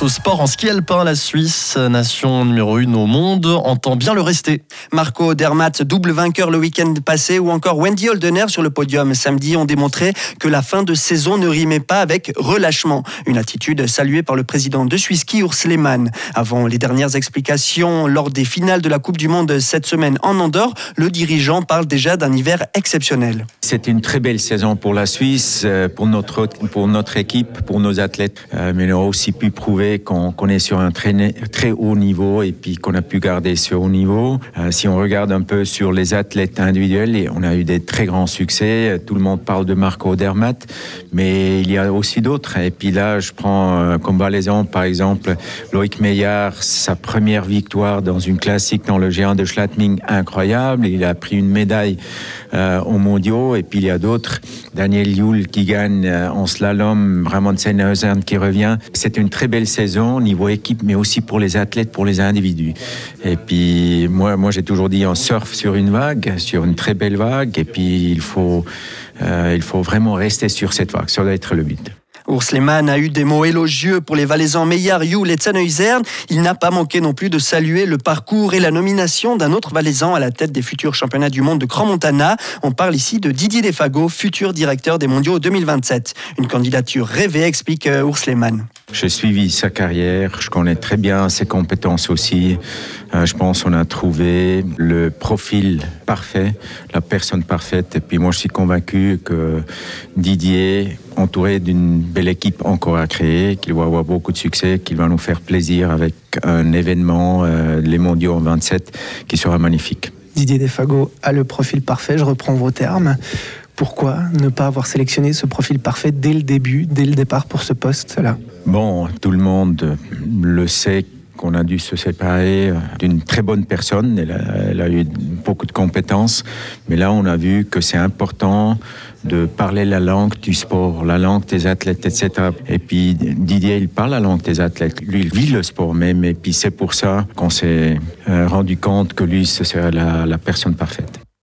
Au sport en ski alpin, la Suisse, nation numéro une au monde, entend bien le rester. Marco Dermatt, double vainqueur le week-end passé, ou encore Wendy Holdener sur le podium samedi ont démontré que la fin de saison ne rimait pas avec relâchement. Une attitude saluée par le président de Suisse Ski, Urs Lehmann. Avant les dernières explications lors des finales de la Coupe du Monde cette semaine en Andorre, le dirigeant parle déjà d'un hiver exceptionnel. C'est une très belle saison pour la Suisse, euh, pour notre, pour notre équipe, pour nos athlètes, euh, mais on a aussi pu prouver qu'on est sur un très, très haut niveau et puis qu'on a pu garder ce haut niveau. Euh, si on regarde un peu sur les athlètes individuels, on a eu des très grands succès. Tout le monde parle de Marco Dermatt, mais il y a aussi d'autres. Et puis là, je prends euh, comme exemple, par exemple, Loïc Meillard, sa première victoire dans une classique dans le géant de Schlatming, incroyable. Il a pris une médaille euh, aux mondiaux. Et puis il y a d'autres. Daniel Yule qui gagne euh, en slalom, Ramon Sennhausen qui revient. C'est une très belle saison niveau équipe, mais aussi pour les athlètes, pour les individus. Et puis moi, moi j'ai toujours dit on surfe sur une vague, sur une très belle vague, et puis il faut, euh, il faut vraiment rester sur cette vague. Ça doit être le but. Urs Lehmann a eu des mots élogieux pour les Valaisans Meillard, Yule et Zernhuizern. Il n'a pas manqué non plus de saluer le parcours et la nomination d'un autre Valaisan à la tête des futurs championnats du monde de Grand Montana. On parle ici de Didier Defago, futur directeur des mondiaux 2027. Une candidature rêvée, explique euh, Urs Lehmann. J'ai suivi sa carrière, je connais très bien ses compétences aussi. Euh, je pense qu'on a trouvé le profil parfait, la personne parfaite. Et puis moi, je suis convaincu que Didier, entouré d'une belle équipe encore à créer, qu'il va avoir beaucoup de succès, qu'il va nous faire plaisir avec un événement, euh, les Mondiaux en 27, qui sera magnifique. Didier Defago a le profil parfait, je reprends vos termes. Pourquoi ne pas avoir sélectionné ce profil parfait dès le début, dès le départ pour ce poste-là? Bon, tout le monde le sait qu'on a dû se séparer euh, d'une très bonne personne. Elle a, eu beaucoup de compétences, mais là, on a vu que c'est important de parler la langue du sport, la langue des athlètes, etc. Et puis Didier, il parle la langue des athlètes. Lui, il vit le sport même. Et puis c'est pour ça qu'on s'est euh, rendu compte que lui, ce serait la personne parfaite.